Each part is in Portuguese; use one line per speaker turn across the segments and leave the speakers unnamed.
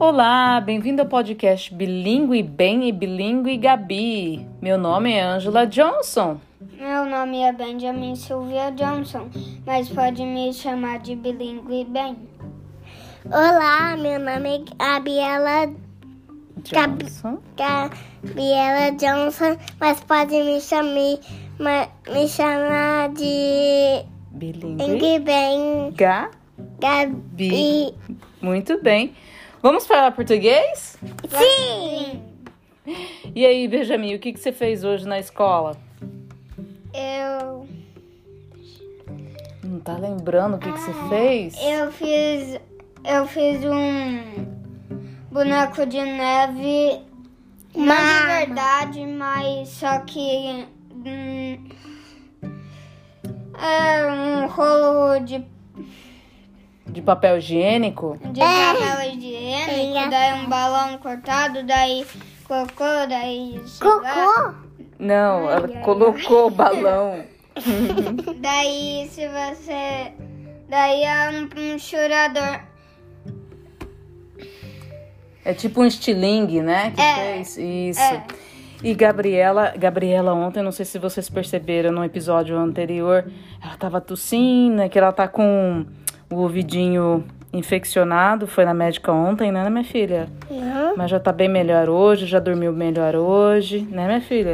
Olá, bem-vindo ao podcast Bilingue Bem e Bilingue Gabi. Meu nome é Angela Johnson.
Meu nome é Benjamin Silvia Johnson, mas pode me chamar de Bilingue Bem.
Olá, meu nome é Gabriela
Johnson.
Gabriela Johnson, mas pode me chamar, ma- me chamar de
Bilingue
Bem
Gabi.
Gabi.
Muito bem. Vamos falar português?
Sim!
E aí, Benjamin, o que, que você fez hoje na escola?
Eu,
Não tá lembrando o que, que você fez?
eu fiz eu fiz um boneco de neve, não de
Mama.
verdade, mas só que hum, é um rolo de,
De papel higiênico?
de papel higiênico, daí um balão cortado, daí cocô, daí
Cocô?
Não, ela colocou o balão.
Daí se você. Daí é um, um chorador.
É tipo um estilingue, né? Que
É,
fez isso.
é.
E Gabriela, Gabriela ontem, não sei se vocês perceberam no episódio anterior, ela tava tossindo, né, que ela tá com o ouvidinho infeccionado, foi na médica ontem, né, minha filha?
Não.
Mas já tá bem melhor hoje, já dormiu melhor hoje, né, minha filha?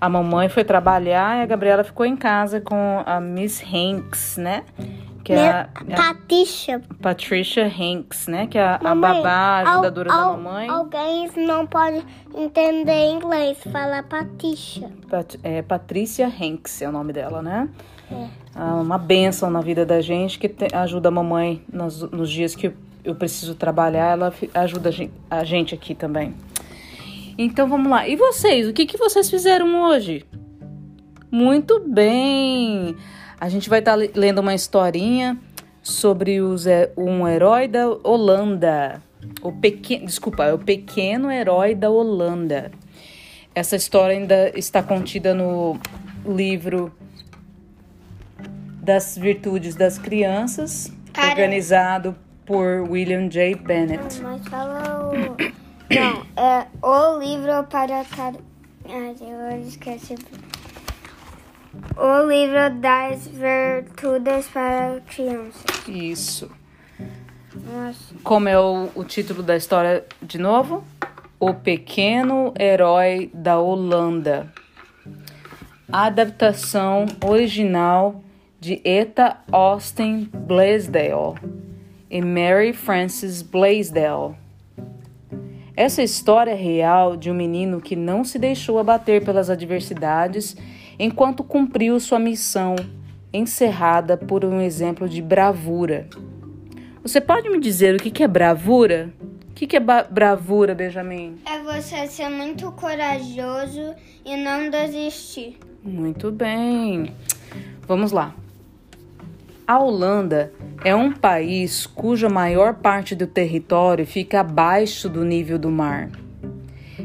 A mamãe foi trabalhar e a Gabriela ficou em casa com a Miss Hanks, né? Que é a, é a
Patricia.
Patricia Hanks, né? Que é a, a
Mamãe,
babá, a
al-
ajudadora da
al-
mamãe.
Alguém não pode entender inglês, fala Patricia.
Pat- é, Patrícia Hanks é o nome dela, né?
É.
Ah, uma benção na vida da gente que te- ajuda a mamãe nos, nos dias que eu, eu preciso trabalhar, ela ajuda a gen- a gente aqui também. Então vamos lá. E vocês? O que, que vocês fizeram hoje? Muito bem! A gente vai estar lendo uma historinha sobre os, um herói da Holanda. O pequeno, desculpa, é o pequeno herói da Holanda. Essa história ainda está contida no livro das Virtudes das Crianças,
Caramba.
organizado por William J. Bennett.
Mas fala o. Não, é o livro para. Car... Ai, eu esqueci. O livro das virtudes para crianças.
Isso.
Nossa.
Como é o, o título da história de novo? O Pequeno Herói da Holanda. Adaptação original de Eta Austin Blaisdell e Mary Frances Blaisdell. Essa história é real de um menino que não se deixou abater pelas adversidades enquanto cumpriu sua missão, encerrada por um exemplo de bravura. Você pode me dizer o que é bravura? O que é bravura, Benjamin?
É você ser muito corajoso e não desistir.
Muito bem. Vamos lá. A Holanda é um país cuja maior parte do território fica abaixo do nível do mar.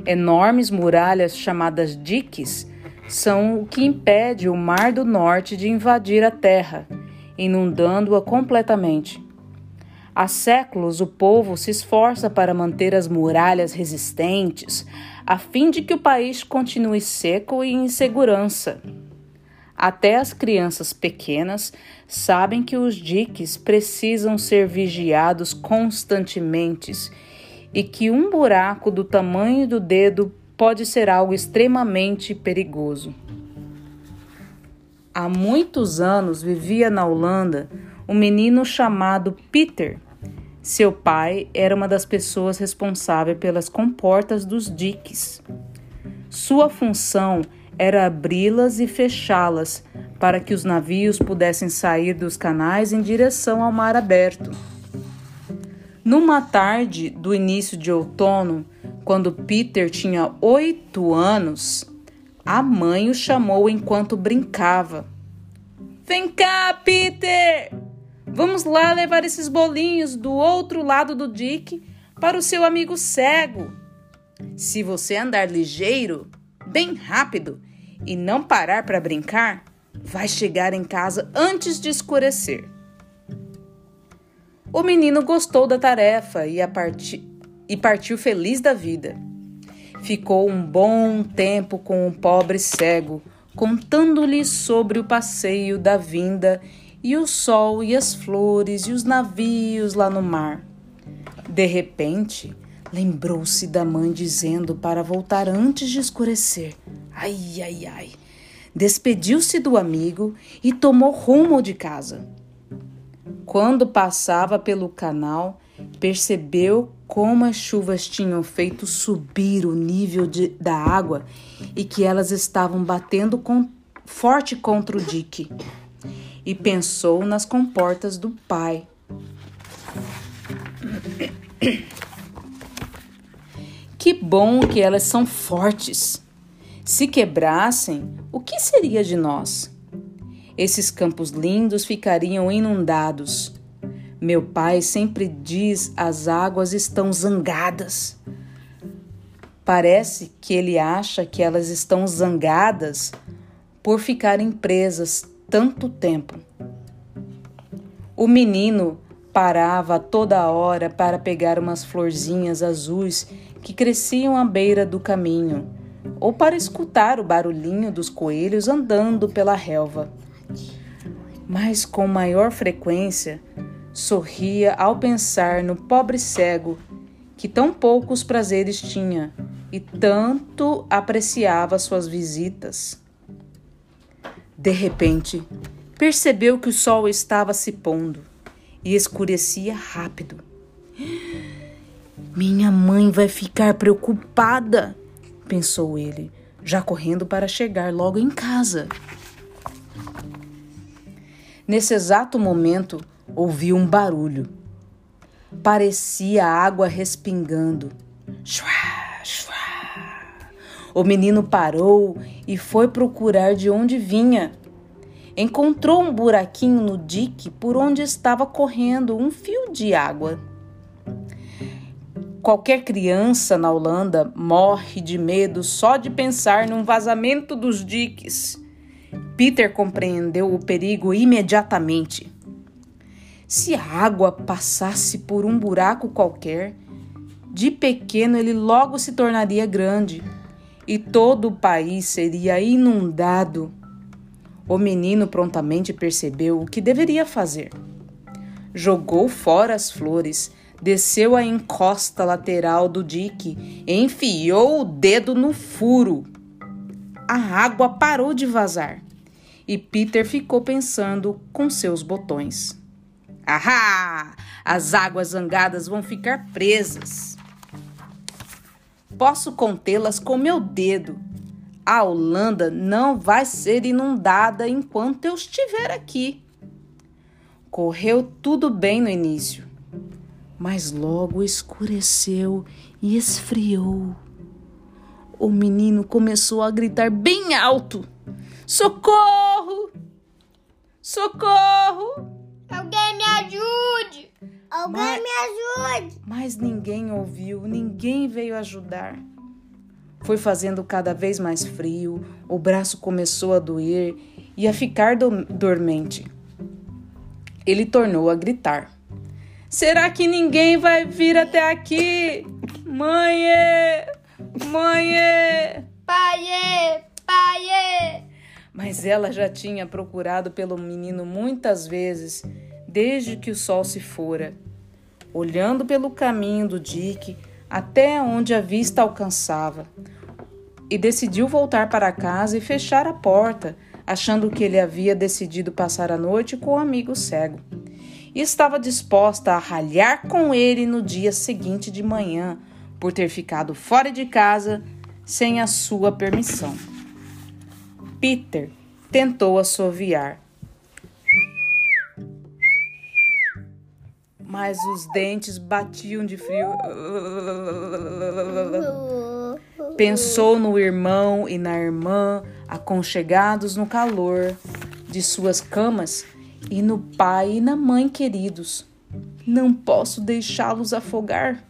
Enormes muralhas chamadas diques são o que impede o Mar do Norte de invadir a terra, inundando-a completamente. Há séculos o povo se esforça para manter as muralhas resistentes, a fim de que o país continue seco e em segurança. Até as crianças pequenas sabem que os diques precisam ser vigiados constantemente e que um buraco do tamanho do dedo pode ser algo extremamente perigoso. Há muitos anos vivia na Holanda um menino chamado Peter. Seu pai era uma das pessoas responsáveis pelas comportas dos diques. Sua função era abri-las e fechá-las para que os navios pudessem sair dos canais em direção ao mar aberto. Numa tarde do início de outono, quando Peter tinha oito anos, a mãe o chamou enquanto brincava. Vem cá, Peter! Vamos lá levar esses bolinhos do outro lado do dique para o seu amigo cego. Se você andar ligeiro, bem rápido e não parar para brincar, vai chegar em casa antes de escurecer. O menino gostou da tarefa e parti- e partiu feliz da vida. Ficou um bom tempo com o pobre cego, contando-lhe sobre o passeio da vinda e o sol e as flores e os navios lá no mar. De repente, lembrou-se da mãe dizendo para voltar antes de escurecer. Ai, ai, ai. Despediu-se do amigo e tomou rumo de casa. Quando passava pelo canal, percebeu como as chuvas tinham feito subir o nível de, da água e que elas estavam batendo com, forte contra o dique. E pensou nas comportas do pai. Que bom que elas são fortes. Se quebrassem, o que seria de nós? Esses campos lindos ficariam inundados meu pai sempre diz: as águas estão zangadas. Parece que ele acha que elas estão zangadas por ficarem presas tanto tempo. O menino parava toda hora para pegar umas florzinhas azuis que cresciam à beira do caminho, ou para escutar o barulhinho dos coelhos andando pela relva. Mas com maior frequência, Sorria ao pensar no pobre cego que tão poucos prazeres tinha e tanto apreciava suas visitas. De repente, percebeu que o sol estava se pondo e escurecia rápido. Minha mãe vai ficar preocupada, pensou ele, já correndo para chegar logo em casa. Nesse exato momento, ouviu um barulho. Parecia água respingando. O menino parou e foi procurar de onde vinha. Encontrou um buraquinho no dique por onde estava correndo um fio de água. Qualquer criança na Holanda morre de medo só de pensar num vazamento dos diques. Peter compreendeu o perigo imediatamente. Se a água passasse por um buraco qualquer, de pequeno ele logo se tornaria grande e todo o país seria inundado. O menino prontamente percebeu o que deveria fazer. Jogou fora as flores, desceu a encosta lateral do dique, enfiou o dedo no furo. A água parou de vazar e Peter ficou pensando com seus botões. Ahá! As águas zangadas vão ficar presas. Posso contê-las com meu dedo. A Holanda não vai ser inundada enquanto eu estiver aqui. Correu tudo bem no início, mas logo escureceu e esfriou. O menino começou a gritar bem alto: Socorro! Socorro!
Alguém me ajude!
Alguém
Mas-
me ajude!
Mas ninguém ouviu, ninguém veio ajudar. Foi fazendo cada vez mais frio, o braço começou a doer e a ficar do- dormente. Ele tornou a gritar: Será que ninguém vai vir até aqui? Mãe! Mãe!
Paiê! Paiê!
Mas ela já tinha procurado pelo menino muitas vezes, desde que o sol se fora, olhando pelo caminho do dique até onde a vista alcançava, e decidiu voltar para casa e fechar a porta, achando que ele havia decidido passar a noite com o amigo cego. E estava disposta a ralhar com ele no dia seguinte de manhã, por ter ficado fora de casa sem a sua permissão. Peter tentou assoviar. Mas os dentes batiam de frio. Pensou no irmão e na irmã aconchegados no calor de suas camas e no pai e na mãe queridos. Não posso deixá-los afogar.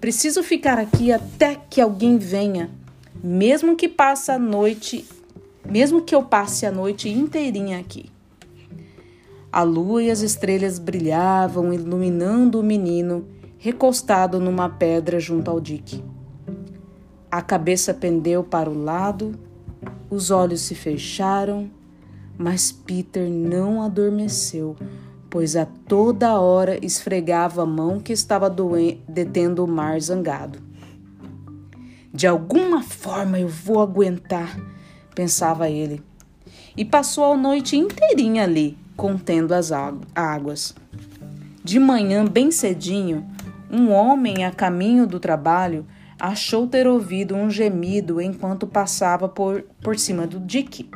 Preciso ficar aqui até que alguém venha, mesmo que passe a noite mesmo que eu passe a noite inteirinha aqui. A lua e as estrelas brilhavam, iluminando o menino recostado numa pedra junto ao dique. A cabeça pendeu para o lado, os olhos se fecharam, mas Peter não adormeceu, pois a toda hora esfregava a mão que estava detendo o mar zangado. De alguma forma eu vou aguentar, pensava ele, e passou a noite inteirinha ali, contendo as águas. De manhã, bem cedinho, um homem a caminho do trabalho achou ter ouvido um gemido enquanto passava por, por cima do dique.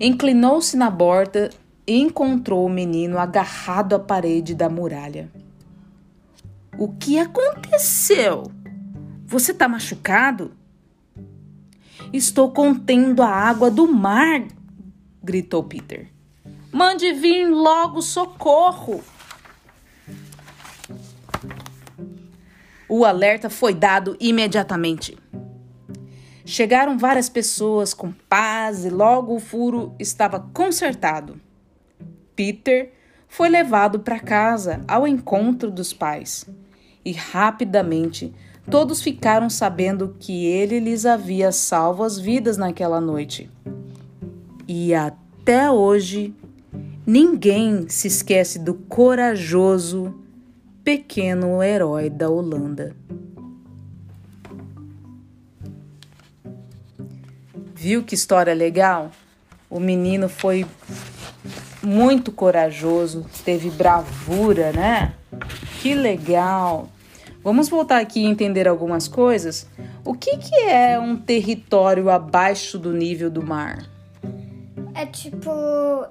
Inclinou-se na borda e encontrou o menino agarrado à parede da muralha. O que aconteceu? Você está machucado? Estou contendo a água do mar, gritou Peter. Mande vir logo socorro. O alerta foi dado imediatamente. Chegaram várias pessoas com paz e logo o furo estava consertado. Peter foi levado para casa ao encontro dos pais e rapidamente todos ficaram sabendo que ele lhes havia salvo as vidas naquela noite. E até hoje, ninguém se esquece do corajoso pequeno herói da Holanda. Viu que história legal? O menino foi muito corajoso, teve bravura, né? Que legal! Vamos voltar aqui e entender algumas coisas. O que, que é um território abaixo do nível do mar?
É tipo,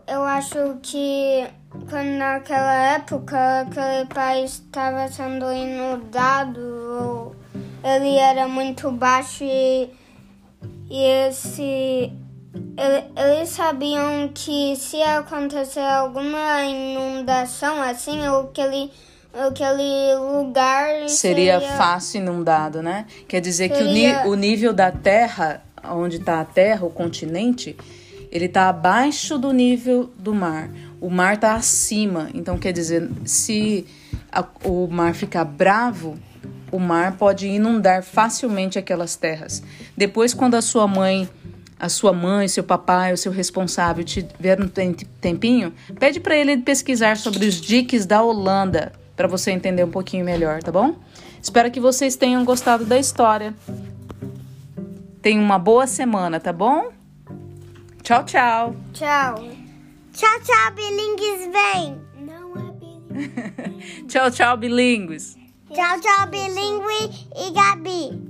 eu acho que quando naquela época aquele país estava sendo inundado, ele era muito baixo e, e esse, ele, eles sabiam que se acontecer alguma inundação assim, aquele, aquele lugar
seria, seria fácil inundado, né? Quer dizer seria... que o, o nível da terra, onde está a terra, o continente, ele está abaixo do nível do mar o mar está acima. Então, quer dizer, se a, o mar ficar bravo, o mar pode inundar facilmente aquelas terras. Depois, quando a sua mãe, a sua mãe, seu papai, o seu responsável tiver um tempinho, pede para ele pesquisar sobre os diques da Holanda, para você entender um pouquinho melhor, tá bom? Espero que vocês tenham gostado da história. Tenham uma boa semana, tá bom? Tchau, tchau.
Tchau.
Tchau, tchau, bilingues vem. Não é
bilingues. tchau, tchau, bilíngues.
Tchau, tchau, Bilingue e Gabi.